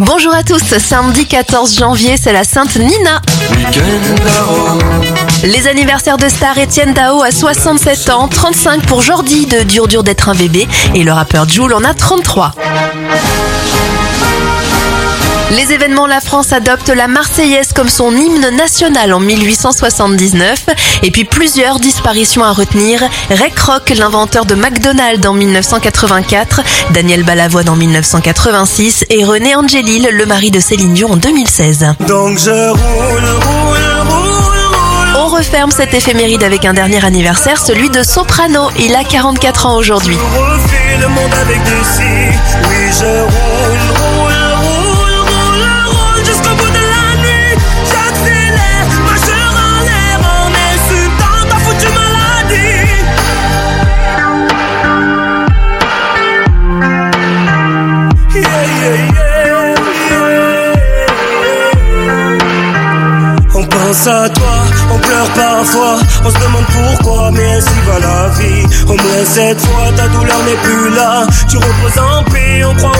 Bonjour à tous, samedi 14 janvier, c'est la Sainte Nina. Les anniversaires de stars Etienne Dao a 67 ans, 35 pour Jordi de Dur Dur d'être un bébé et le rappeur Jules en a 33. Les événements, la France adopte la Marseillaise comme son hymne national en 1879. Et puis plusieurs disparitions à retenir. Ray Kroc, l'inventeur de McDonald's en 1984, Daniel Balavoine en 1986 et René Angelil, le mari de Céline Dion en 2016. Donc je roule, roule, roule, On referme cette éphéméride avec un dernier anniversaire, celui de Soprano. Il a 44 ans aujourd'hui. Je refais le monde avec des si. Oui, je roule, roule, On pense à toi, on pleure parfois, on se demande pourquoi, mais ainsi va la vie. Au moins cette fois, ta douleur n'est plus là. Tu reposes en paix, on croit